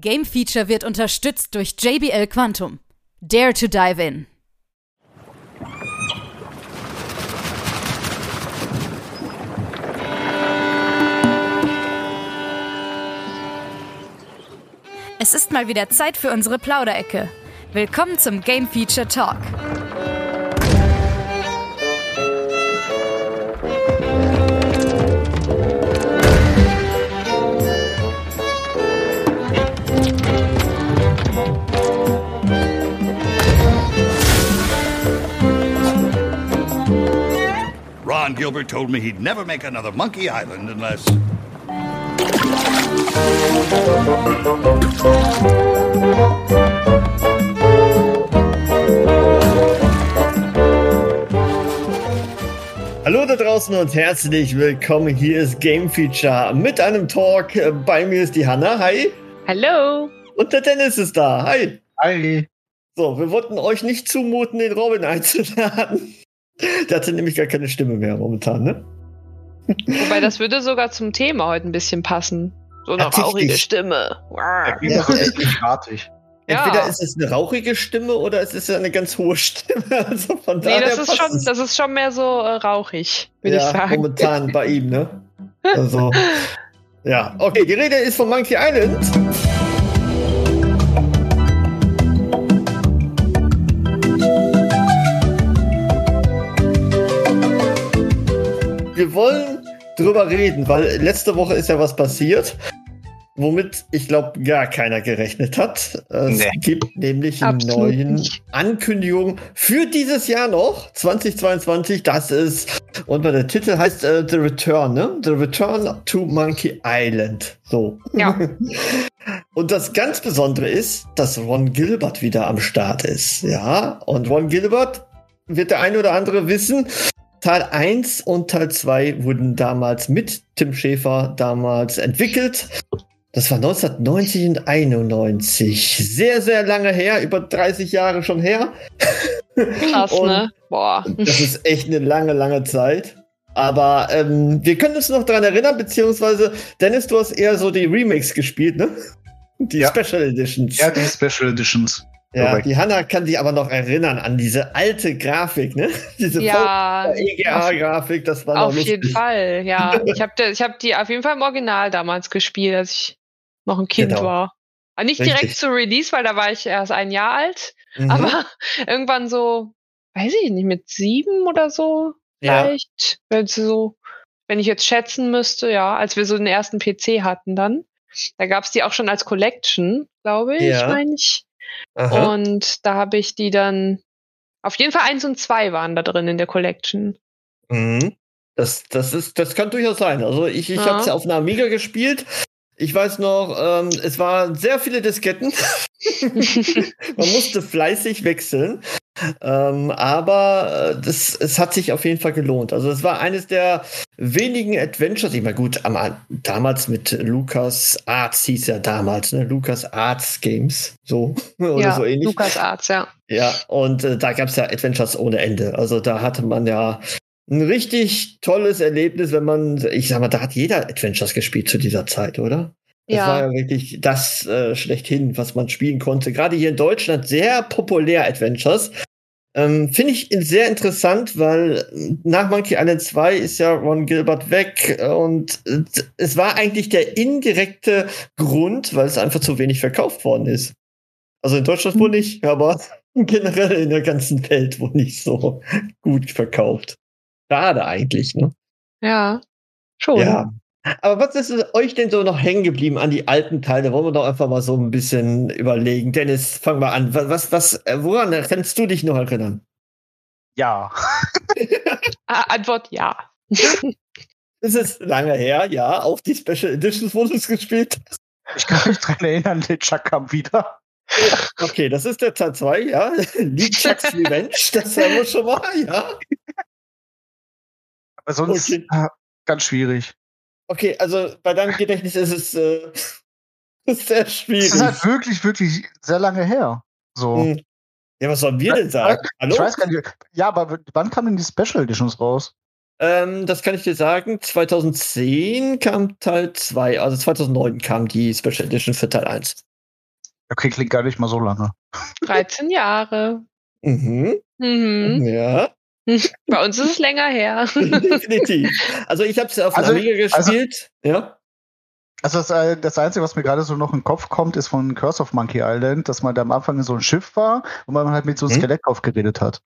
Game Feature wird unterstützt durch JBL Quantum. Dare to dive in. Es ist mal wieder Zeit für unsere Plauderecke. Willkommen zum Game Feature Talk. Gilbert told me he'd never make another Monkey Island unless. Hallo da draußen und herzlich willkommen. Hier ist Game Feature mit einem Talk. Bei mir ist die Hanna. Hi. Hallo. Und der Dennis ist da. Hi. Hi. So, wir wollten euch nicht zumuten, den Robin einzuladen. Der hatte nämlich gar keine Stimme mehr momentan, ne? Wobei das würde sogar zum Thema heute ein bisschen passen. So eine Tatsächlich. rauchige Stimme. Echt artig. Ja. Entweder ist es eine rauchige Stimme oder es ist eine ganz hohe Stimme. Also von Nee, das ist, schon, das ist schon mehr so äh, rauchig, würde ja, ich sagen. momentan bei ihm, ne? Also. Ja, okay, die Rede ist von Monkey Island. Wir wollen drüber reden, weil letzte Woche ist ja was passiert, womit ich glaube gar keiner gerechnet hat. Es Nee. gibt nämlich einen Absolut neuen nicht. Ankündigung für dieses Jahr noch, 2022. Das ist, und der Titel heißt äh, The Return, ne? The Return to Monkey Island. So. Ja. Und das ganz Besondere ist, dass Ron Gilbert wieder am Start ist. Ja, und Ron Gilbert wird der eine oder andere wissen. Teil 1 und Teil 2 wurden damals mit Tim Schäfer damals entwickelt. Das war 1990 und 91. Sehr, sehr lange her, über 30 Jahre schon her. Krass, Und- ne? Boah. Das ist echt eine lange, lange Zeit. Aber ähm, wir können uns noch daran erinnern, beziehungsweise, Dennis, du hast eher so die Remakes gespielt, ne? Die Ja. Special Editions. Ja, die Special Editions. Ja, die Hanna kann sich aber noch erinnern an diese alte Grafik, ne? Diese Ja, EGA-Grafik, das war noch auf lustig. jeden Fall, ja. Ich habe ich hab die auf jeden Fall im Original damals gespielt, als ich noch ein Kind Genau. war. Aber nicht Richtig. direkt zu Release, weil da war ich erst ein Jahr alt. Mhm. Aber irgendwann so, weiß ich nicht, mit sieben oder so ja. vielleicht. Wenn so, wenn ich jetzt schätzen müsste, ja, als wir so den ersten PC hatten dann. Da gab's die auch schon als Collection, glaube ich, Ja. meine ich. Aha. Und da habe ich die dann. Auf jeden Fall eins und zwei waren da drin in der Collection. Mhm. Das, das, ist, das kann durchaus sein. Also ich, ich Ja. habe es ja auf einer Amiga gespielt. Ich weiß noch, ähm, es waren sehr viele Disketten. Man musste fleißig wechseln. Ähm, aber äh, das, es hat sich auf jeden Fall gelohnt. Also es war eines der wenigen Adventures. Ich meine, gut, am, damals mit Lucas Arts hieß ja damals, ne? Lucas Arts Games. So. Oder ja, so ähnlich. Lukas Arzt, ja. Ja, und äh, da gab es ja Adventures ohne Ende. Also da hatte man ja ein richtig tolles Erlebnis, wenn man, ich sag mal, da hat jeder Adventures gespielt zu dieser Zeit, oder? Das war Ja, ja wirklich das äh, schlechthin, was man spielen konnte. Gerade hier in Deutschland sehr populär Adventures. Ähm, Finde ich sehr interessant, weil äh, nach Monkey Island 2 ist ja Ron Gilbert weg äh, und äh, es war eigentlich der indirekte Grund, weil es einfach zu wenig verkauft worden ist. Also in Deutschland wohl nicht, aber generell in der ganzen Welt wohl nicht so gut verkauft. Schade eigentlich, ne? ja. Schon. Ja. Aber was ist euch denn so noch hängen geblieben an die alten Teile? Wollen wir doch einfach mal so ein bisschen überlegen. Dennis, fang mal an. Was, was, äh, woran kannst du dich noch erinnern? Ja. Ah, Antwort ja. Es ist lange her, ja. Auch die Special Editions wurde es gespielt. Ich kann mich dran erinnern, der Chuck kam wieder. Okay, das ist der Teil 2, ja. League Chucks Revenge, das haben wir schon mal, ja. Aber sonst Okay. äh, ganz schwierig. Okay, also bei deinem Gedächtnis ist es äh, ist sehr Es schwierig. ist halt wirklich, wirklich sehr lange her. So. Hm. Ja, was sollen wir denn sagen? Hallo? Ich weiß gar nicht. Ja, aber wann kamen denn die Special Editions raus? Ähm, das kann ich dir sagen. 2010 kam Teil 2, also 2009 kam die Special Edition für Teil 1. Okay, klingt gar nicht mal so lange. 13 Jahre. Mhm. Mhm. Ja, Bei uns ist es länger her. definitiv. Also ich habe es auf Also- Amiga gespielt. ja. Also das, äh, das Einzige, was mir gerade so noch in den Kopf kommt, ist von Curse of Monkey Island, dass man da am Anfang in so ein Schiff war und man halt mit so einem Hm? Skelettkopf geredet hat.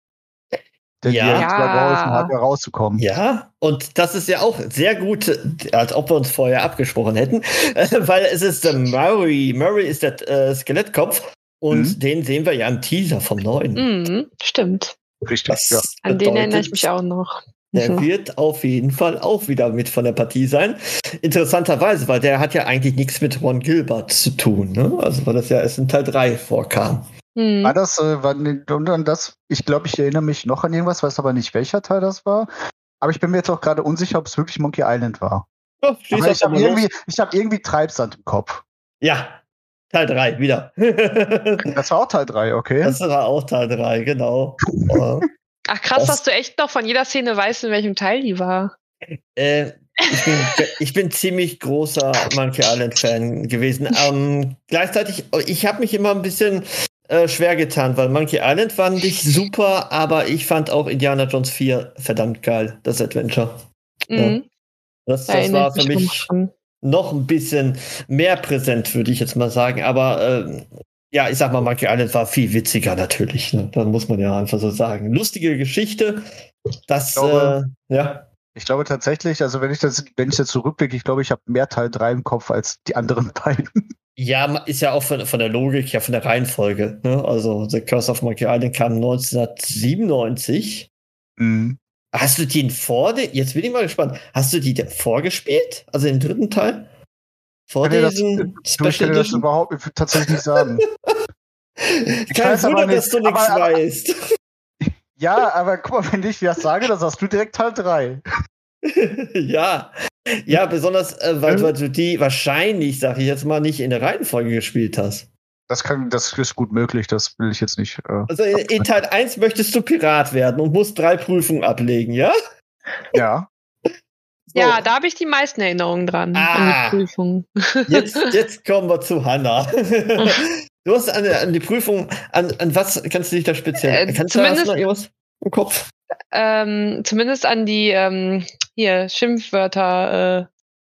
Der Ja. dir geholfen hat, da rauszukommen. Ja, und das ist ja auch sehr gut, als ob wir uns vorher abgesprochen hätten, weil es ist der Murray. Murray ist der äh, Skelettkopf und Mhm. den sehen wir ja im Teaser vom neuen. Mhm, stimmt. Richtig, Das ja. An den erinnere ich mich auch noch. Der Mhm. wird auf jeden Fall auch wieder mit von der Partie sein. Interessanterweise, weil der hat ja eigentlich nichts mit Ron Gilbert zu tun, ne? Also weil das ja erst in Teil 3 vorkam. Mhm. War das, äh, war, ne- und dann das, ich glaube, ich erinnere mich noch an irgendwas, weiß aber nicht, welcher Teil das war. Aber ich bin mir jetzt auch gerade unsicher, ob es wirklich Monkey Island war. Ja, ich habe irgendwie, ich hab irgendwie Treibsand im Kopf. Ja, Teil 3, wieder. Das war auch Teil 3, okay. das war auch Teil 3, genau. Ja. Ach krass, Das- dass du echt noch von jeder Szene weißt, in welchem Teil die war. Äh, ich, bin, ich bin ziemlich großer Monkey Island-Fan gewesen. Ähm, gleichzeitig, ich habe mich immer ein bisschen äh, schwer getan, weil Monkey Island fand ich super, aber ich fand auch Indiana Jones 4 verdammt geil, das Adventure. Mhm. Das, Da das erinnere war für mich dran. Noch ein bisschen mehr präsent, würde ich jetzt mal sagen. Aber ähm, ja, ich sag mal, Monkey Island war viel witziger natürlich. Ne? Da muss man ja einfach so sagen. Lustige Geschichte. Das, Ich glaube- äh, ja. Ich glaube tatsächlich, also wenn ich das, wenn ich jetzt zurückblicke, ich glaube, ich habe mehr Teil 3 im Kopf als die anderen beiden. Ja, ist ja auch von, von der Logik, ja, von der Reihenfolge. Ne? Also, The Curse of Monkey Island kam 1997. Mhm. Hast du den vor, jetzt bin ich mal gespannt, hast du die vorgespielt? Also den dritten Teil? Vor Kann dir das- diesem Du, ich Special kann dir das überhaupt tatsächlich nicht sagen. Kein weiß Wunder, dass du nichts aber- aber- weißt. ja, aber guck mal, wenn ich das sage, dann sagst du direkt Teil 3. ja. Ja, besonders, äh, weil, weil du die wahrscheinlich, sag ich jetzt mal, nicht in der Reihenfolge gespielt hast. Das kann, das ist gut möglich, das will ich jetzt nicht. Äh, Also in, in Teil 1 möchtest du Pirat werden und musst drei Prüfungen ablegen, ja? ja. So. Ja, da habe ich die meisten Erinnerungen dran. Ah. An die Prüfung. Jetzt, jetzt kommen wir zu Hannah. Du hast an, an die Prüfung, an, an was kannst du dich da speziell? Äh, kannst du hast du zumindest- noch irgendwas im Kopf? ähm, zumindest an die ähm, hier Schimpfwörter, äh,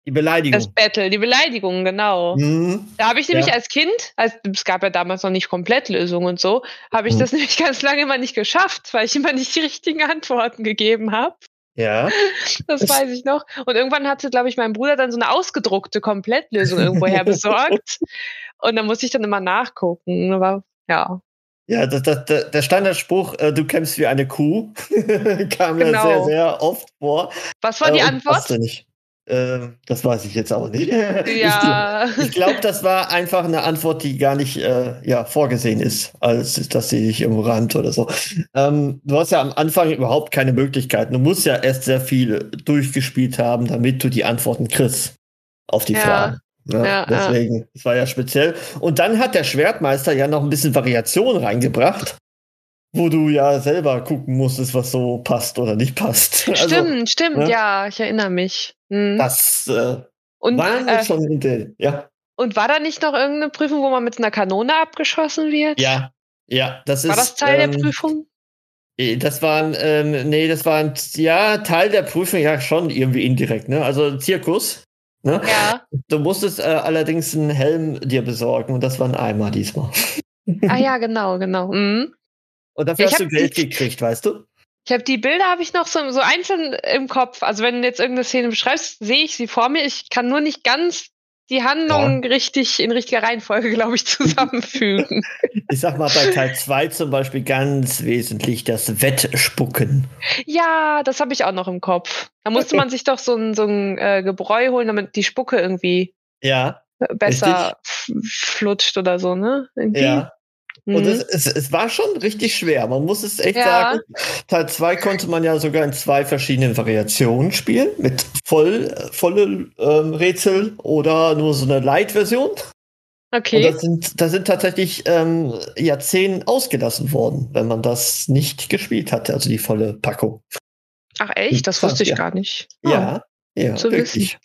Die Beleidigung. das Battle, die Beleidigungen, genau. Mhm. Da habe ich nämlich Ja. als Kind, als, es gab ja damals noch nicht Komplettlösungen und so, habe ich Mhm. das nämlich ganz lange immer nicht geschafft, weil ich immer nicht die richtigen Antworten gegeben habe. Ja. Das Das- weiß ich noch. Und irgendwann hatte, glaube ich, mein Bruder dann so eine ausgedruckte Komplettlösung irgendwoher besorgt. Und dann musste ich dann immer nachgucken. Aber ja, Ja, das, das, der Standardspruch, äh, du kämpfst wie eine Kuh, kam ja Genau. sehr, sehr oft vor. was war die Äh, Antwort? passte nicht. Äh, das weiß ich jetzt auch nicht. Ja, Ich, ich glaube, das war einfach eine Antwort, die gar nicht äh, ja, vorgesehen ist, als dass sie dich im Rand oder so. Ähm, du hast ja am Anfang überhaupt keine Möglichkeiten. Du musst ja erst sehr viel durchgespielt haben, damit du die Antworten kriegst auf die Ja. Fragen. Ja, Ja, deswegen, das war ja speziell. Und dann hat der Schwertmeister ja noch ein bisschen Variation reingebracht, wo du ja selber gucken musstest, was so passt oder nicht passt. Also, stimmt, stimmt, ne? ja, ich erinnere mich. Hm. das äh, Und, waren äh, schon Ideen. Ja. und war da nicht noch irgendeine Prüfung, wo man mit einer Kanone abgeschossen wird? Ja, ja, das ist. War das Teil ähm, der Prüfung? eh, Das waren, ähm, nee, das war ein, ja, Teil der Prüfung, ja, schon irgendwie indirekt, ne? Also Zirkus. Ne? Ja. Du musstest äh, allerdings einen Helm dir besorgen und das war ein Eimer diesmal. Ah ja, genau, genau. Mhm. Und dafür Ich hast du Geld gekriegt, weißt du? Ich habe die Bilder habe ich noch so, so einzeln im Kopf. Also wenn du jetzt irgendeine Szene beschreibst, sehe ich sie vor mir. Ich kann nur nicht ganz die Handlung richtig in richtiger Reihenfolge, glaube ich, zusammenfügen. Ich sag mal bei Teil 2 zum Beispiel ganz wesentlich das Wettspucken. ja, das habe ich auch noch im Kopf. Da musste man sich doch so ein, so ein äh, Gebräu holen, damit die Spucke irgendwie Ja, besser f- flutscht oder so, ne? Irgendwie. ja. Mhm. Und es, es, es war schon richtig schwer. Man muss es echt Ja. sagen. Teil 2 konnte man ja sogar in zwei verschiedenen Variationen spielen. Mit voll, volle ähm, Rätsel oder nur so eine Light-Version. Und okay. da sind, da sind tatsächlich ähm, ja zehn ausgelassen worden, wenn man das nicht gespielt hatte, also die volle Packung. Ach echt? Das wusste ich Ja. gar nicht. Oh. Ja, ja, zu wirklich.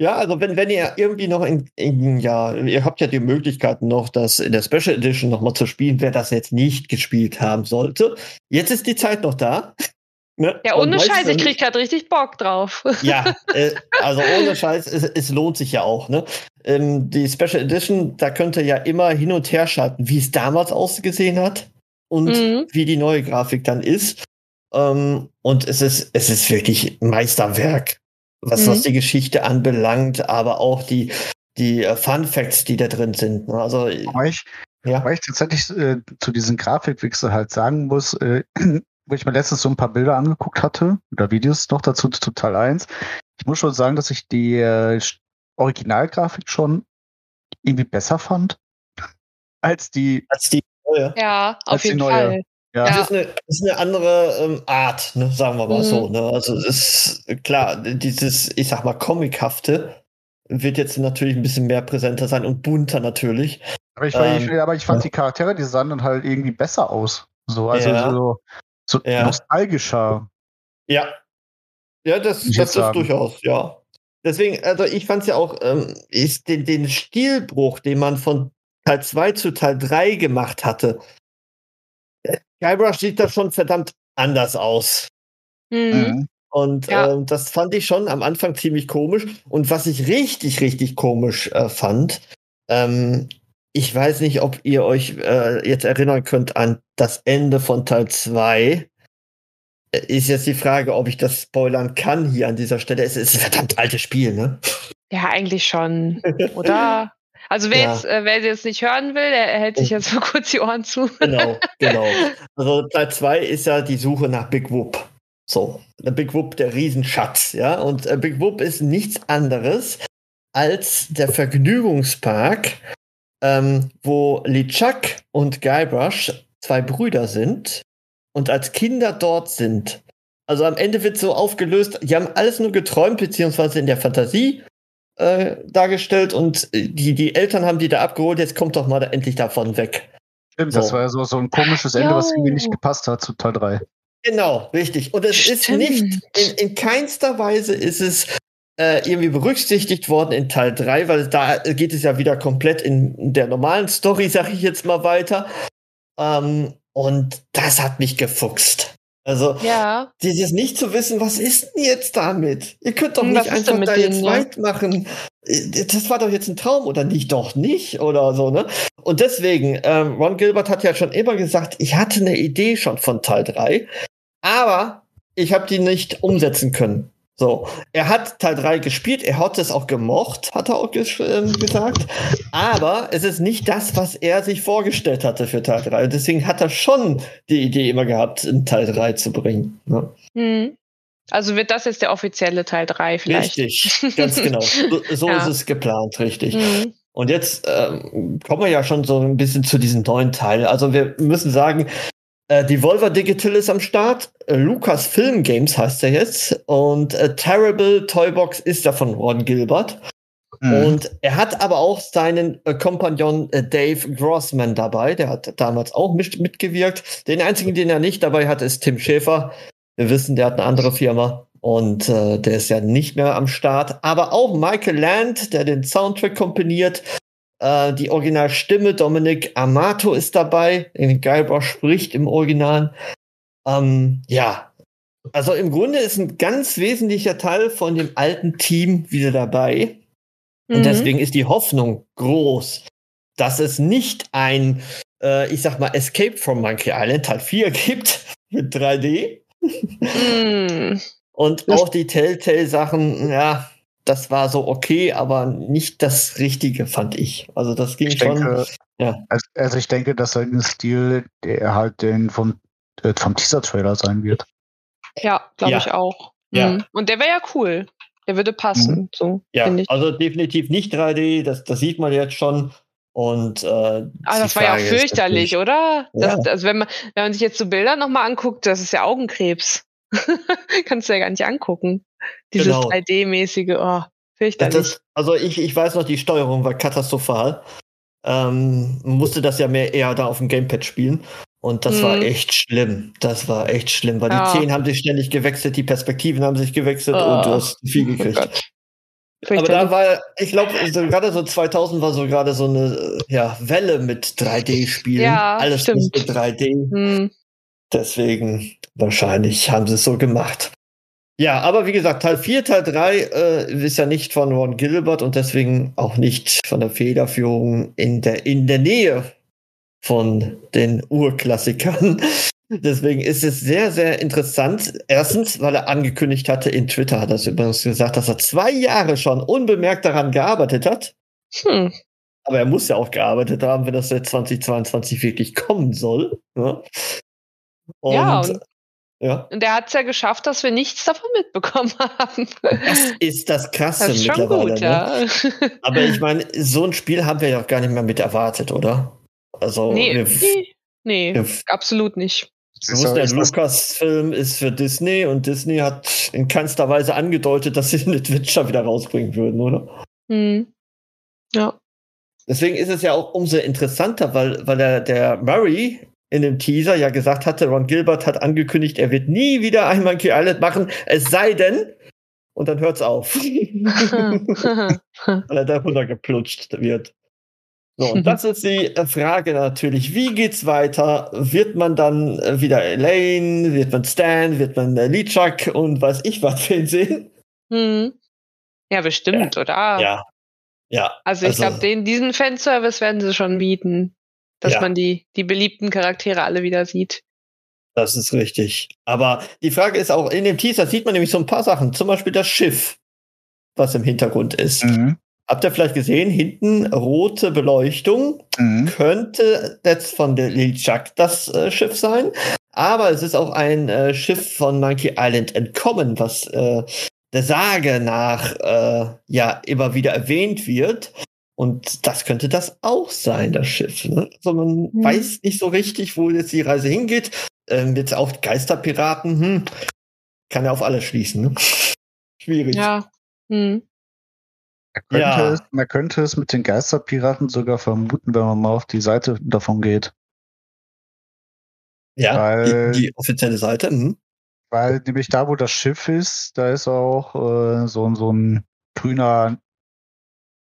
Ja, also wenn, wenn ihr irgendwie noch in, in, ja, ihr habt ja die Möglichkeit noch, das in der Special Edition nochmal zu spielen, wer das jetzt nicht gespielt haben sollte. Jetzt ist die Zeit noch da. Ne? Ja, ohne Scheiß, ich krieg gerade richtig Bock drauf. Ja, äh, also ohne Scheiß, es, es, lohnt sich ja auch, ne? Ähm, die Special Edition, da könnt ihr ja immer hin und her schalten, wie es damals ausgesehen hat und mhm. wie die neue Grafik dann ist. Ähm, und es ist, es ist wirklich Meisterwerk was, mhm. was die Geschichte anbelangt, aber auch die, die uh, Fun Facts, die da drin sind. Ne? Also, weil ich, ja. weil ich tatsächlich äh, zu diesen Grafikwechsel halt sagen muss, äh, wo ich mir letztens so ein paar Bilder angeguckt hatte oder Videos noch dazu zu Teil 1. Ich muss schon sagen, dass ich die äh, Originalgrafik schon irgendwie besser fand als die. Als die neue. Ja, auf jeden Fall. Ja. Das, ist eine, das ist eine andere ähm, Art, ne, sagen wir mal mhm. so. Ne? Also es ist klar, dieses, ich sag mal, Comichafte wird jetzt natürlich ein bisschen mehr präsenter sein und bunter natürlich. Aber ich, ähm, ich, aber ich fand ja. die Charaktere, die sahen dann halt irgendwie besser aus. So, also ja. so, so ja. nostalgischer. Ja. Ja, das, das ist durchaus, ja. Deswegen, also ich fand es ja auch, ähm, ist den, den Stilbruch, den man von Teil 2 zu Teil 3 gemacht hatte, Guybrush sieht da schon verdammt anders aus. Mhm. mhm. Und ja. äh, das fand ich schon am Anfang ziemlich komisch. Und was ich richtig, richtig komisch äh, fand, ähm, ich weiß nicht, ob ihr euch äh, jetzt erinnern könnt an das Ende von Teil 2. Äh, ist jetzt die Frage, ob ich das spoilern kann hier an dieser Stelle. Es ist ein verdammt altes Spiel, ne? Ja, eigentlich schon. Oder? Also wer, ja. jetzt, äh, wer jetzt nicht hören will, der hält sich jetzt mal kurz die Ohren zu. Genau, genau. Also Teil 2 ist ja die Suche nach Big Whoop. So, der Big Whoop, der Riesenschatz, ja. Und äh, Big Whoop ist nichts anderes als der Vergnügungspark, ähm, wo LeChuck und Guybrush zwei Brüder sind und als Kinder dort sind. Also am Ende wird so aufgelöst, die haben alles nur geträumt, beziehungsweise in der Fantasie äh, dargestellt und die, die Eltern haben die da abgeholt, jetzt kommt doch mal da endlich davon weg. Stimmt, so. das war ja so, so ein komisches Ende, was irgendwie nicht gepasst hat zu Teil 3. Genau, richtig. Und es Stimmt. ist nicht, in, in keinster Weise ist es äh, irgendwie berücksichtigt worden in Teil 3, weil da geht es ja wieder komplett in der normalen Story, sag ich jetzt mal weiter. Ähm, und das hat mich gefuchst. Also, ja. dieses nicht zu wissen, was ist denn jetzt damit? Ihr könnt doch hm, nicht einfach da denen, jetzt ja? weit machen. Äh, das war doch jetzt ein Traum oder nicht? Doch nicht oder so, ne? Und deswegen, ähm, Ron Gilbert hat ja schon immer gesagt, ich hatte eine Idee schon von Teil 3, aber ich habe die nicht umsetzen können. So, er hat Teil 3 gespielt, er hat es auch gemocht, hat er auch ges äh, gesagt. Aber es ist nicht das, was er sich vorgestellt hatte für Teil 3. Und deswegen hat er schon die Idee immer gehabt, in Teil 3 zu bringen. Ne? Hm. Also wird das jetzt der offizielle Teil 3 vielleicht? Richtig, ganz genau. So, so ja. ist es geplant, richtig. Mhm. Und jetzt ähm, kommen wir ja schon so ein bisschen zu diesem neuen Teil. Also wir müssen sagen, äh, Devolver Digital ist am Start. Äh, Lucas Film Games heißt er jetzt. Und äh, Terrible Toybox ist da von Ron Gilbert. Mhm. Und er hat aber auch seinen äh, Kompagnon äh, Dave Grossman dabei. Der hat damals auch mit, mitgewirkt. Den einzigen, den er nicht dabei hat, ist Tim Schäfer. Wir wissen, der hat eine andere Firma. Und äh, der ist ja nicht mehr am Start. Aber auch Michael Land, der den Soundtrack komponiert. Äh, die Originalstimme Dominic Amato ist dabei. Guybrush spricht im Original. Ähm, ja, also im Grunde ist ein ganz wesentlicher Teil von dem alten Team wieder dabei. Mhm. Und deswegen ist die Hoffnung groß, dass es nicht ein, äh, ich sag mal, Escape from Monkey Island Teil 4 gibt mit 3D. Mhm. Und auch die Telltale-Sachen, ja, das war so okay, aber nicht das Richtige, fand ich. Also das ging ich schon. Denke, ja. also, also, ich denke, dass sein Stil, der halt den vom, äh, vom Teaser-Trailer sein wird. Ja, glaube ja. ich auch. Ja. Mhm. Und der wäre ja cool. Der würde passen. Mhm. So, ja, also definitiv nicht 3D, das, das sieht man jetzt schon. Und äh, ah, das war ja fürchterlich, oder? Das, ja. Also wenn man, wenn man sich jetzt so Bilder nochmal anguckt, das ist ja Augenkrebs. Kannst du ja gar nicht angucken. Dieses genau. 3D-mäßige, oh, fürchterlich. Das, also ich, ich weiß noch, die Steuerung war katastrophal. Ähm, musste das ja mehr eher da auf dem Gamepad spielen. Und das mhm. war echt schlimm. Das war echt schlimm, weil ja. die Zehen haben sich ständig gewechselt, die Perspektiven haben sich gewechselt oh. und du hast viel gekriegt. Aber da war, ich glaube, so, gerade so 2000 war so gerade so eine ja, Welle mit 3D-Spielen. Ja, Alles stimmt. mit 3D. Hm. Deswegen wahrscheinlich haben sie es so gemacht. Ja, aber wie gesagt, Teil 4, Teil 3 äh, ist ja nicht von Ron Gilbert und deswegen auch nicht von der Federführung in der, in der Nähe von den Urklassikern. Deswegen ist es sehr, sehr interessant. Erstens, weil er angekündigt hatte, in Twitter hat er es übrigens gesagt, dass er zwei Jahre schon unbemerkt daran gearbeitet hat. Hm. Aber er muss ja auch gearbeitet haben, wenn das jetzt 2022 wirklich kommen soll. Ja, und, Ja, und- ja, Und er hat es ja geschafft, dass wir nichts davon mitbekommen haben. das ist das Krasse Das ist schon mittlerweile. gut, ne? ja. Aber ich meine, so ein Spiel haben wir ja auch gar nicht mehr mit erwartet, oder? Also, nee, wir, nee, nee, wir, absolut nicht. wir wussten, der Lukas-Film ist für Disney und Disney hat in keinster Weise angedeutet, dass sie eine Witcher wieder rausbringen würden, oder? Hm. Ja. Deswegen ist es ja auch umso interessanter, weil, weil der, der Murray in dem Teaser ja gesagt hatte, Ron Gilbert hat angekündigt, er wird nie wieder ein Monkey Island machen, es sei denn, und dann hört's auf. weil er da runtergeplutscht wird. So, und das ist die Frage natürlich, wie geht's weiter? Wird man dann äh, wieder Elaine, wird man Stan, wird man äh, Lichak und weiß ich was wen sehen? hm. Ja, bestimmt, oder? Ja. Ja. Also ich Also- glaube, den diesen Fanservice werden sie schon bieten, dass Ja. man die, die beliebten Charaktere alle wieder sieht. Das ist richtig. Aber die Frage ist auch, in dem Teaser sieht man nämlich so ein paar Sachen. Zum Beispiel das Schiff, was im Hintergrund ist. Mhm. Habt ihr vielleicht gesehen, hinten rote Beleuchtung? Mhm. Könnte jetzt von der Lil Chuck das äh, Schiff sein. Aber es ist auch ein äh, Schiff von Monkey Island entkommen, was äh, der Sage nach äh, ja immer wieder erwähnt wird. Und das könnte das auch sein, das Schiff. Ne? Also man Mhm. weiß nicht so richtig, wo jetzt die Reise hingeht. Ähm, jetzt auch Geisterpiraten, hm, kann ja auf alles schließen. Ne? Schwierig. Ja. Hm. Man, könnte Ja. es, man könnte es mit den Geisterpiraten sogar vermuten, wenn man mal auf die Seite davon geht. Ja, Weil- die, die offizielle Seite. Hm. Weil nämlich da, wo das Schiff ist, da ist auch äh, so, so ein grüner,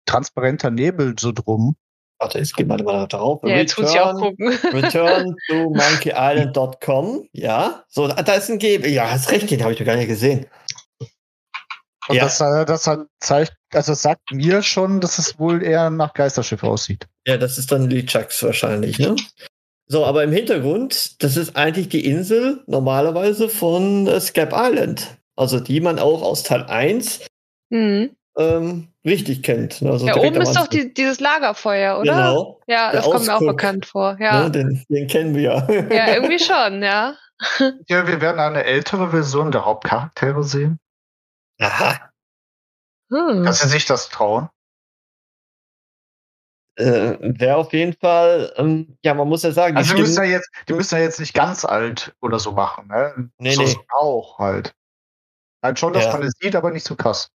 transparenter Nebel so drum. Warte, ich gehe mal mal da drauf. Ja, jetzt muss ich auch Return- gucken. Return to monkeyisland.com. Ja, so, da ist ein Gebel. Ja, hast recht, den habe ich doch gar nicht gesehen. Und Ja. das, äh, das hat zeigt, also das sagt mir schon, dass es wohl eher nach Geisterschiff aussieht. Ja, das ist dann Lichaks wahrscheinlich, ne? So, aber im Hintergrund, das ist eigentlich die Insel normalerweise von äh, Scap Island. Also die man auch aus Teil 1 Hm. Ähm, richtig kennt. ne? Also Ja, oben ist doch die, dieses Lagerfeuer, oder? Genau, Ja, Der das kommt mir auch Ausguck. bekannt vor. Ja, ne, den, den kennen wir ja. ja irgendwie schon, ja. Ja, wir werden eine ältere Version der Hauptcharaktere sehen, Aha. Hm. dass sie sich das trauen. Äh, Wäre auf jeden Fall, ähm, ja, man muss ja sagen, die Also die müssen, ja jetzt, die müssen ja jetzt nicht ganz alt oder so machen. Ne? Nee, so nee. auch halt. Halt schon, dass Ja. man es sieht, aber nicht so krass.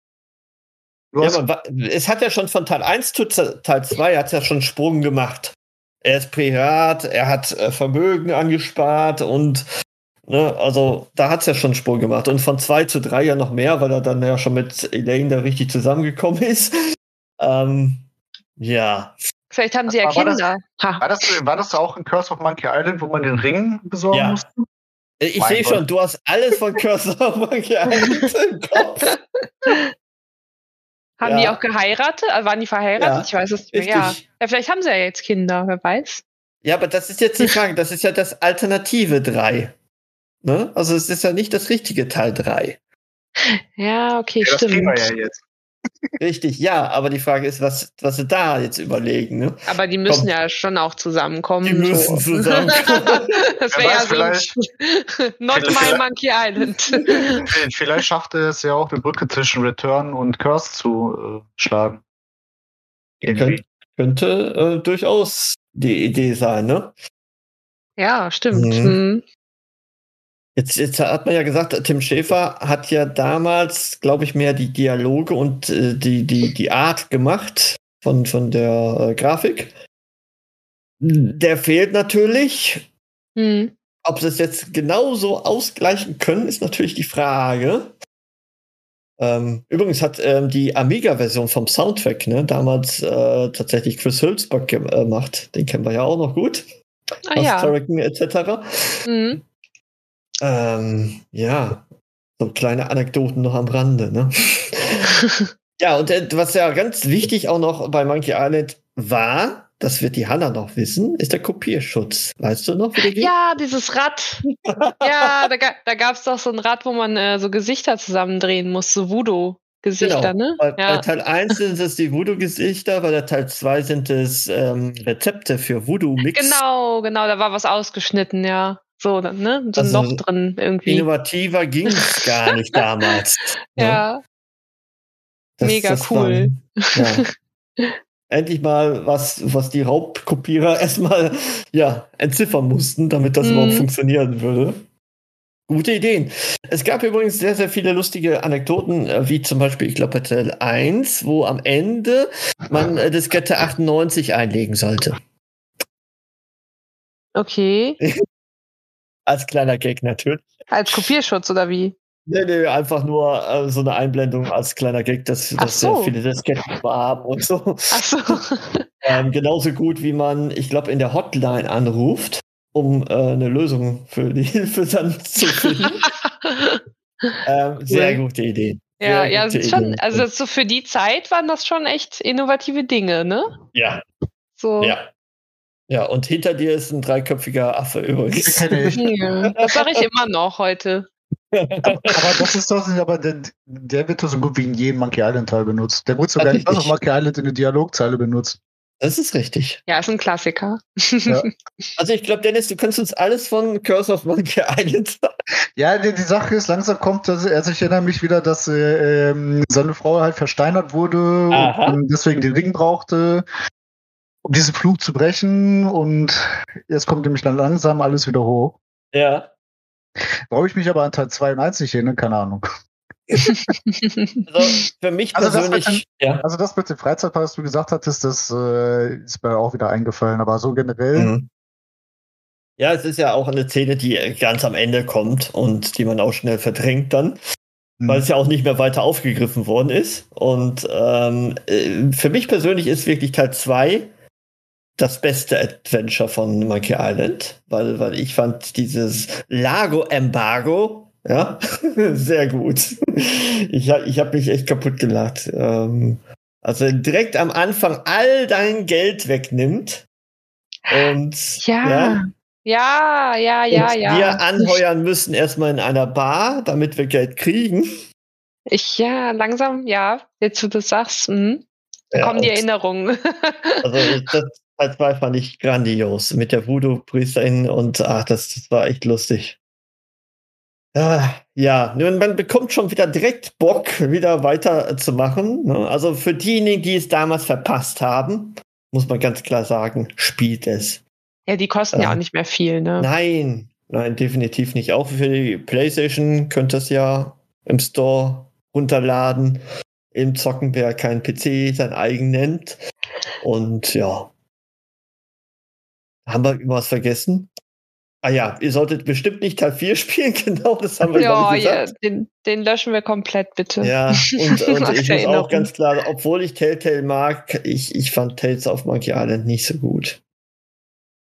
Du Ja, wa- es hat ja schon von Teil 1 zu Teil 2 hat ja schon Sprung gemacht. Er ist Pirat, er hat äh, Vermögen angespart und ne, also da hat es ja schon Sprung gemacht. Und von 2 zu 3 ja noch mehr, weil er dann ja schon mit Elaine da richtig zusammengekommen ist. Ähm, ja. Vielleicht haben sie ja Aber war das- Kinder. Ha. war, das, war das auch in Curse of Monkey Island, wo man den Ring besorgen Ja. musste? Ich sehe schon, du hast alles von Curse of Monkey Island im Kopf. Haben die Ja. auch geheiratet? Also waren die verheiratet? Ja, ich weiß es nicht mehr. Ja. ja, vielleicht haben sie ja jetzt Kinder, wer weiß. Ja, aber das ist jetzt die Frage, das ist ja das alternative 3. Ne? Also es ist ja nicht das richtige Teil 3. Ja, okay, Ja, das kriegen stimmt. wir ja jetzt. Richtig, ja, aber die Frage ist, was, was sie da jetzt überlegen. Ne? Aber die müssen Komm. ja schon auch zusammenkommen. Die müssen so. zusammenkommen. das wäre ja vielleicht- sonst Not my Monkey Island. Vielleicht schafft er es ja auch, eine Brücke zwischen Return und Curse zu äh, schlagen. Irgendwie. Könnte äh, durchaus die Idee sein, ne? ja, stimmt. Mhm. Jetzt, jetzt hat man ja gesagt, Tim Schäfer hat ja damals, glaube ich, mehr die Dialoge und äh, die, die, die Art gemacht von, von der äh, Grafik. Der fehlt natürlich. Mhm. Ob sie es jetzt genauso ausgleichen können, ist natürlich die Frage. Ähm, übrigens hat ähm, die Amiga-Version vom Soundtrack ne, damals äh, tatsächlich Chris Hülsberg gemacht. Den kennen wir ja auch noch gut. Ah, aus ja. Turrican etc. Mhm. Ähm, ja, so kleine Anekdoten noch am Rande. Ne? ja, und äh, was ja ganz wichtig auch noch bei Monkey Island war, das wird die Hanna noch wissen, ist der Kopierschutz. Weißt du noch, wie der geht? Ja, dieses Rad. ja, da, da gab es doch so ein Rad, wo man äh, so Gesichter zusammendrehen muss, so Voodoo. Gesichter, genau. ne? Bei, ja. bei, Teil 1 sind es die Voodoo-Gesichter, bei der Teil 2 sind es ähm, Rezepte für Voodoo-Mix. Genau, genau, da war was ausgeschnitten, ja. So, ne? So also, ein Loch drin irgendwie. Innovativer ging es gar nicht damals. Ne? ja. Das, Mega das cool. War, ja. endlich mal was, was die Raubkopierer erstmal ja, entziffern mussten, damit das mm. überhaupt funktionieren würde. Gute Ideen. Es gab übrigens sehr, sehr viele lustige Anekdoten, äh, wie zum Beispiel, ich glaube, bei Teil 1, wo am Ende man äh, Diskette 98 einlegen sollte. Okay. Als kleiner Gag natürlich. Als Kopierschutz oder wie? Nee, nee, einfach nur äh, so eine Einblendung als kleiner Gag, dass, dass so. sehr viele Disketten haben und so. Ach so. ähm, genauso gut, wie man, ich glaube, in der Hotline anruft, um äh, eine Lösung für die Hilfe dann zu finden. ähm, sehr gute Idee. Ja, ja, gute schon, also so für die Zeit waren das schon echt innovative Dinge, ne? Ja. So. Ja. Ja, und hinter dir ist ein dreiköpfiger Affe übrigens. Ja, das sage ich immer noch heute aber das ist doch, aber der, der wird doch so gut wie in jedem Monkey Island Teil benutzt. Der wurde sogar in Monkey Island in der Dialogzeile benutzt. Das ist richtig. Ja, ist ein Klassiker. Ja. Also ich glaube, Dennis, du kannst uns alles von Curse of Monkey Island sagen. Ja, die, die, Sache ist, langsam kommt, also, also ich erinnere mich wieder, dass äh, ähm, seine Frau halt versteinert wurde Aha. und deswegen den Ring brauchte, um diesen Flug zu brechen und jetzt kommt nämlich dann langsam alles wieder hoch. Ja. Brauche ich mich aber an Teil 2 und 1 nicht hin, keine Ahnung. also für mich also persönlich. Das den, ja. Also das mit dem Freizeitpark, was du gesagt hattest, das äh, ist mir auch wieder eingefallen, aber so generell. Mhm. Ja, es ist ja auch eine Szene, die ganz am Ende kommt und die man auch schnell verdrängt dann, mhm. weil es ja auch nicht mehr weiter aufgegriffen worden ist. Und ähm, äh, für mich persönlich ist wirklich Teil 2 das beste Adventure von Monkey Island, weil, weil ich fand dieses Lago-Embargo ja, sehr gut. Ich, ich habe mich echt kaputt gelacht. Ähm, also direkt am Anfang all dein Geld wegnimmt und ja. Ja, ja, ja, ja. Wir anheuern müssen erstmal in einer Bar, damit wir Geld kriegen. Ich, ja, langsam, ja, jetzt du das sagst, mh, ja, kommen die Erinnerungen. also das, Teil 2 fand ich grandios mit der Voodoo-Priesterin und ach, das, das war echt lustig. Ah, ja, man bekommt schon wieder direkt Bock, wieder weiterzumachen. Ne? Also für diejenigen, die es damals verpasst haben, muss man ganz klar sagen, spielt es. Ja, die kosten äh, ja auch nicht mehr viel, ne? Nein, nein, definitiv nicht. Auch für die PlayStation könnt ihr es ja im Store runterladen. Im Zocken, wer keinen PC sein eigen nennt. Und ja, haben wir irgendwas vergessen? Ah ja, ihr solltet bestimmt nicht Teil 4 spielen, genau, das haben wir ja, gesagt. Ja, den, den, löschen wir komplett, bitte. Ja, und, und ich muss auch ganz klar, obwohl ich Telltale mag, ich, ich fand Tales of Monkey Island nicht so gut.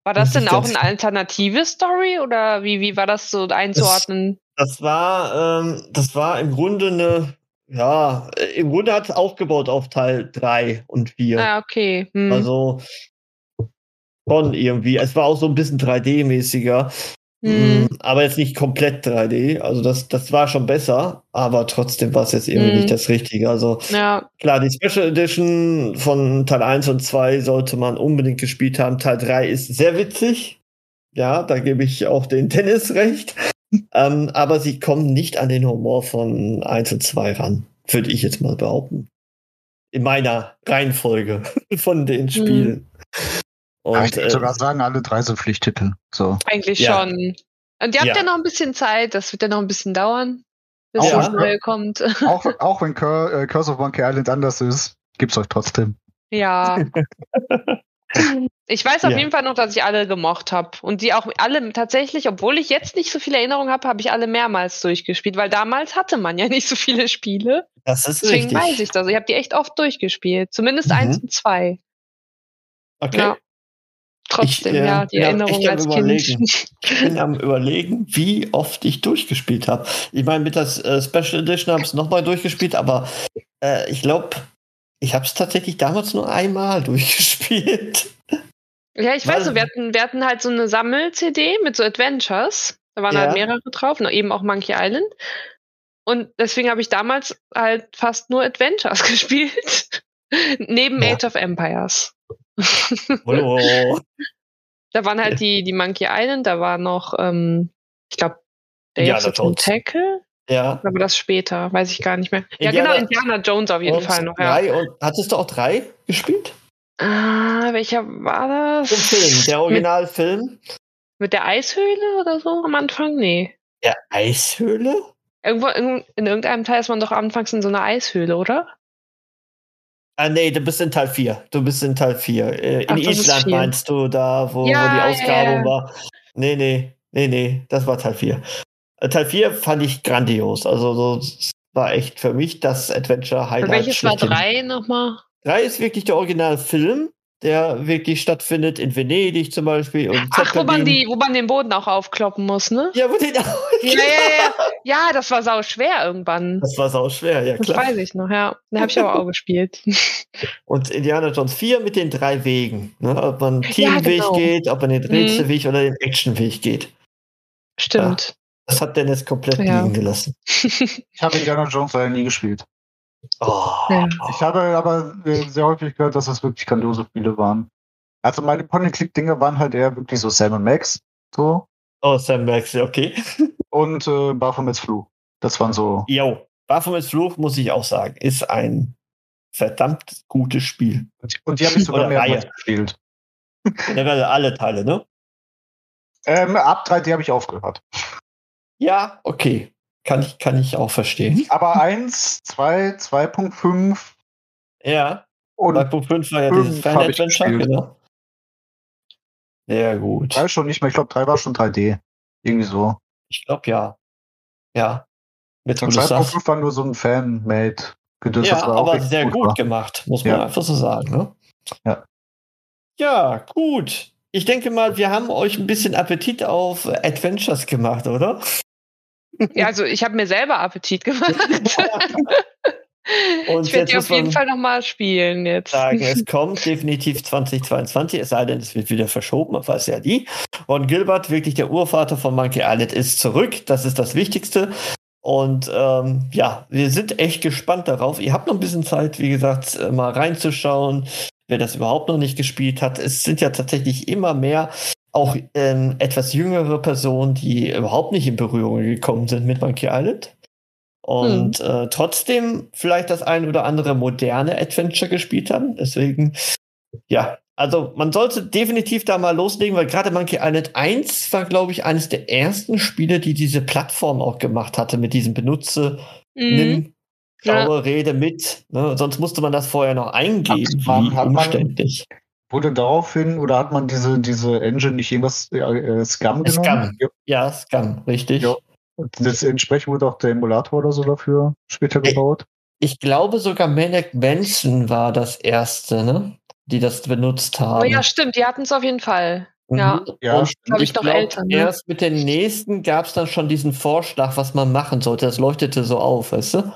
War das denn auch eine alternative Story oder wie, wie war das so einzuordnen? Das, das war, ähm, das war im Grunde eine, ja, im Grunde hat es aufgebaut auf Teil 3 und 4. Ah, okay. Hm. Also schon irgendwie. Es war auch so ein bisschen 3D-mäßiger. Mhm. Aber jetzt nicht komplett 3D. Also das, das war schon besser, aber trotzdem war es jetzt irgendwie mhm. nicht das Richtige. Also ja. klar, die Special Edition von Teil 1 und 2 sollte man unbedingt gespielt haben. Teil 3 ist sehr witzig. Ja, da gebe ich auch den Tennis recht. ähm, aber sie kommen nicht an den Humor von 1 und 2 ran, würde ich jetzt mal behaupten. In meiner Reihenfolge von den mhm. Spielen. Mhm. Und, ich würde äh, sogar sagen, alle drei sind Pflichttitel. So. Eigentlich ja. schon. Und ihr habt ja. ja. noch ein bisschen Zeit, das wird ja noch ein bisschen dauern, bis auch, das Neue kommt. Auch, auch wenn Cur äh, Curse of Monkey Island anders ist, gibt's euch trotzdem. Ja. ich weiß auf ja. jeden Fall noch, dass ich alle gemocht habe. Und die auch alle tatsächlich, obwohl ich jetzt nicht so viele Erinnerungen habe, habe ich alle mehrmals durchgespielt, weil damals hatte man ja nicht so viele Spiele. Das ist Deswegen richtig. weiß ich das. Ich habe die echt oft durchgespielt. Zumindest mhm. eins und zwei. Okay. Ja. Trotzdem, ich, äh, ja, die ja, Erinnerung als Kind. Ich bin am überlegen, wie oft ich durchgespielt habe. Ich meine, mit der äh, Special Edition habe ich es nochmal durchgespielt, aber äh, ich glaube, ich habe es tatsächlich damals nur einmal durchgespielt. Ja, ich weiß so, wir hatten, wir hatten halt so eine Sammel-CD mit so Adventures. Da waren ja. halt mehrere drauf, eben auch Monkey Island. Und deswegen habe ich damals halt fast nur Adventures gespielt. Neben ja. Age of Empires. Hallo. da waren halt die, die Monkey Island, da war noch, ähm, ich glaube, ja, of the Tackle. Ja. Aber das später, weiß ich gar nicht mehr. Indiana, ja, genau, Indiana Jones auf jeden Fall noch. Ja. Drei und, hattest du auch drei gespielt? Ah, welcher war das? Der Film, der Originalfilm. Mit, mit der Eishöhle oder so am Anfang? Nee. Der Eishöhle? Irgendwo in, in irgendeinem Teil ist man doch anfangs in so einer Eishöhle, oder? Ah, nee, du bist in Teil 4. Du bist in Teil 4. Äh, in Ach, Island meinst du, da, wo, ja, wo die Ausgrabung ja, ja. war. Nee, nee, nee, nee, das war Teil 4. Äh, Teil 4 fand ich grandios. Also, so, war echt für mich das Adventure-Highlight. Welches war 3 nochmal? 3 ist wirklich der Originalfilm der wirklich stattfindet in Venedig zum Beispiel. Und Ach, wo man, die, wo man den Boden auch aufkloppen muss, ne? Ja, wo den auch, ja, ja, ja. ja, das war sau schwer irgendwann. Das war sau schwer, ja klar. Das weiß ich noch, ja. Den habe ich aber auch gespielt. Und Indiana Jones 4 mit den drei Wegen. Ne? Ob man Teamweg ja, genau. geht, ob man den mhm. Rätselweg mhm. oder den Actionweg geht. Stimmt. Ja, das hat Dennis komplett ja. liegen gelassen. ich habe Indiana Jones leider nie gespielt. Oh. Ja. Ich habe aber äh, sehr häufig gehört, dass das wirklich grandiose Spiele waren. Also meine Point-and-Click-Dinge waren halt eher wirklich so Sam Max. So. Oh, Sam Max, okay. Und äh, Baphomets Fluch. Das waren so. Jo, Baphomets Fluch, muss ich auch sagen, ist ein verdammt gutes Spiel. Und die habe ich sogar mehrmals gespielt. Generell alle Teile, ne? Ähm, ab 3D habe ich aufgehört. Ja, okay. Kann ich, kann ich auch verstehen. Aber 1, 2, 2.5. Ja. Und 2.5 war ja dieses Fan Adventure, genau. Sehr gut. 3 schon nicht mehr, ich glaube 3 war schon 3D. Irgendwie so. Ich glaube ja. Ja. Mit und 2.5 war nur so ein Fan-Made. Ja, aber sehr gut, gut gemacht, muss man ja. einfach so sagen. Ne? Ja. Ja, gut. Ich denke mal, wir haben euch ein bisschen Appetit auf Adventures gemacht, oder? Ja, also ich habe mir selber Appetit gemacht. Und ich werde die auf jeden Fall nochmal spielen jetzt. Sagen, es kommt definitiv 2022, es sei denn, es wird wieder verschoben, man weiß ja nie. Und Gilbert, wirklich der Urvater von Monkey Island, ist zurück. Das ist das Wichtigste. Und ähm, ja, wir sind echt gespannt darauf. Ihr habt noch ein bisschen Zeit, wie gesagt, äh, mal reinzuschauen, wer das überhaupt noch nicht gespielt hat. Es sind ja tatsächlich immer mehr auch ähm, etwas jüngere Personen, die überhaupt nicht in Berührung gekommen sind mit Monkey Island. Und hm. äh, trotzdem vielleicht das ein oder andere moderne Adventure gespielt haben. Deswegen, ja, also man sollte definitiv da mal loslegen, weil gerade Monkey Island 1 war, glaube ich, eines der ersten Spiele, die diese Plattform auch gemacht hatte mit diesem Benutze, mhm. nimm, schaue, ja. rede mit. Ne? Sonst musste man das vorher noch eingeben. Hat, umständlich. Man, Wurde daraufhin oder hat man diese, diese Engine nicht irgendwas äh, Scam genommen? Scam. Ja, Scam, richtig. Ja. Und das entsprechend wurde auch der Emulator oder so dafür später gebaut. Ich, ich glaube sogar Manic Manson war das erste, ne? Die das benutzt haben. Oh ja, stimmt, die hatten es auf jeden Fall. Mhm. Ja, ja glaube ich, noch glaub, älter. Ne? Erst mit den nächsten gab es dann schon diesen Vorschlag, was man machen sollte. Das leuchtete so auf, weißt du?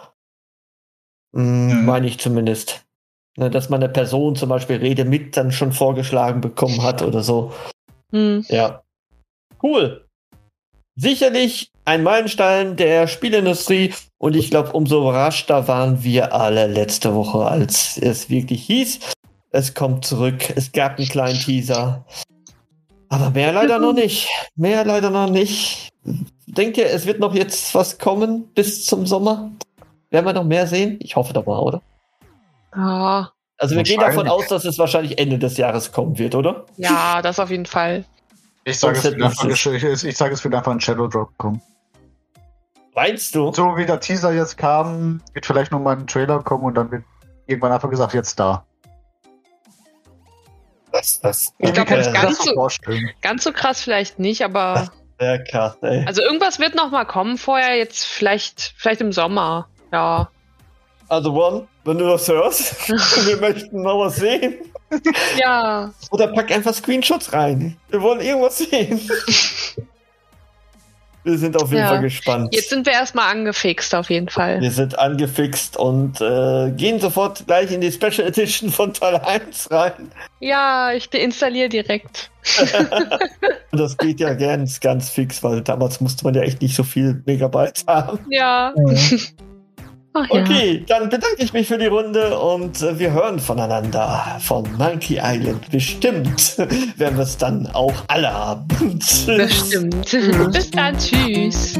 Mhm. Meine ich zumindest. Ne, dass man eine Person zum Beispiel Rede mit dann schon vorgeschlagen bekommen hat oder so. Mhm. Ja. Cool. Sicherlich ein Meilenstein der Spielindustrie und ich glaube, umso überraschter waren wir alle letzte Woche, als es wirklich hieß, es kommt zurück. Es gab einen kleinen Teaser. Aber mehr leider noch nicht. Mehr leider noch nicht. Denkt ihr, es wird noch jetzt was kommen bis zum Sommer? Werden wir noch mehr sehen? Ich hoffe doch mal, oder? Ja. Also wir gehen davon aus, dass es wahrscheinlich Ende des Jahres kommen wird, oder? Ja, das auf jeden Fall. Ich sage, es, wird einfach, ich, ich sage, es wird einfach ein Shadow Drop kommen. Meinst du? So wie der Teaser jetzt kam, wird vielleicht noch mal ein Trailer kommen und dann wird irgendwann einfach gesagt, jetzt da. Das, das, ich glaube, das ganz, so, ganz so krass vielleicht nicht, aber. Sehr krass, ey. Also irgendwas wird noch mal kommen vorher, jetzt vielleicht, vielleicht im Sommer. Ja. Also One, wenn du das hörst, wir möchten noch was sehen. Ja. Oder pack einfach Screenshots rein. Wir wollen irgendwas sehen. Wir sind auf jeden ja. Fall gespannt. Jetzt sind wir erstmal angefixt, auf jeden Fall. Wir sind angefixt und äh, gehen sofort gleich in die Special Edition von Teil 1 rein. Ja, ich deinstalliere direkt. das geht ja ganz, ganz fix, weil damals musste man ja echt nicht so viel Megabyte haben. Ja. ja. Ach, okay, ja. dann bedanke ich mich für die Runde und äh, wir hören voneinander von Monkey Island. Bestimmt werden wir es dann auch alle haben. Bestimmt. Bis dann, tschüss.